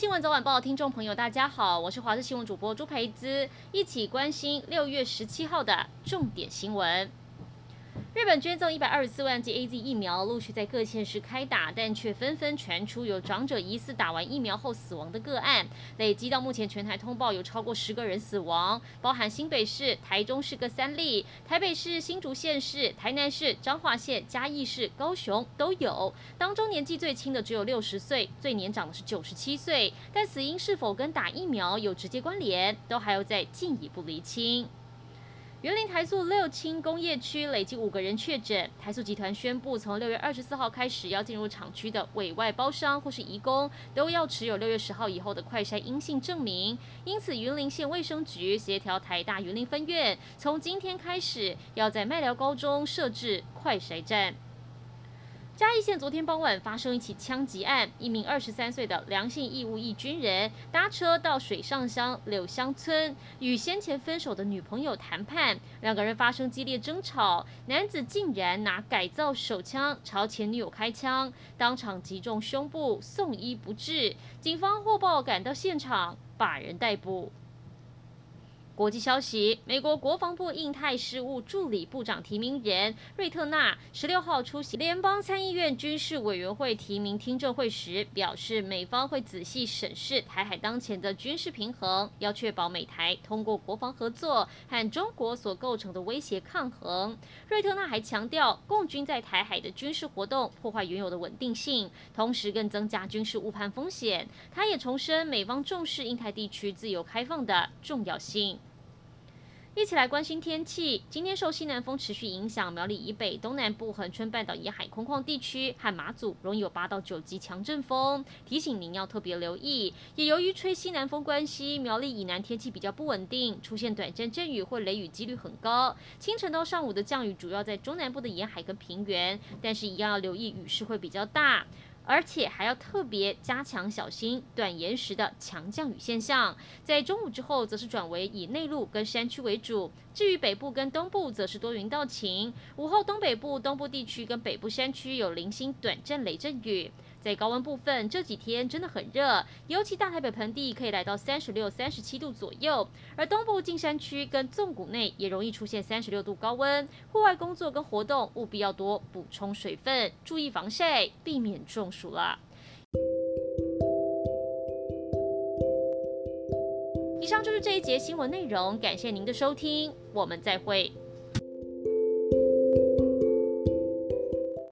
新闻早晚报，听众朋友，大家好，我是华视新闻主播朱培姿，一起关心六月十七号的重点新闻。日本捐赠一百二十四万剂 AZ 疫苗，陆续在各县市开打，但却纷纷传出有长者疑似打完疫苗后死亡的个案。累积到目前，全台通报有超过十个人死亡，包含新北市、台中市各三例，台北市、新竹县市、台南市、彰化县、嘉义市、高雄都有。当中年纪最轻的只有六十岁，最年长的是九十七岁，但死因是否跟打疫苗有直接关联，都还要再进一步厘清。云林台塑六轻工业区累计五个人确诊，台塑集团宣布，从六月二十四号开始，要进入厂区的委外包商或是移工，都要持有六月十号以后的快筛阴性证明。因此，云林县卫生局协调台大云林分院，从今天开始，要在麦寮高中设置快筛站。嘉义县昨天傍晚发生一起枪击案，一名二十三岁的梁姓义务役军人搭车到水上乡柳乡村，与先前分手的女朋友谈判，两个人发生激烈争吵，男子竟然拿改造手枪朝前女友开枪，当场击中胸部，送医不治。警方获报赶到现场，把人逮捕。国际消息：美国国防部印太事务助理部长提名人瑞特纳十六号出席联邦参议院军事委员会提名听证会时，表示美方会仔细审视台海当前的军事平衡，要确保美台通过国防合作和中国所构成的威胁抗衡。瑞特纳还强调，共军在台海的军事活动破坏原有的稳定性，同时更增加军事误判风险。他也重申美方重视印太地区自由开放的重要性。一起来关心天气。今天受西南风持续影响，苗栗以北、东南部、恒春半岛沿海空旷地区和马祖容易有八到九级强阵风，提醒您要特别留意。也由于吹西南风关系，苗栗以南天气比较不稳定，出现短暂阵雨或雷雨几率很高。清晨到上午的降雨主要在中南部的沿海跟平原，但是一样要留意雨势会比较大。而且还要特别加强小心短延时的强降雨现象，在中午之后则是转为以内陆跟山区为主，至于北部跟东部则是多云到晴。午后东北部、东部地区跟北部山区有零星短阵雷阵雨。在高温部分，这几天真的很热，尤其大台北盆地可以来到三十六、三十七度左右，而东部近山区跟纵谷内也容易出现三十六度高温。户外工作跟活动务必要多补充水分，注意防晒，避免中暑了。以上就是这一节新闻内容，感谢您的收听，我们再会。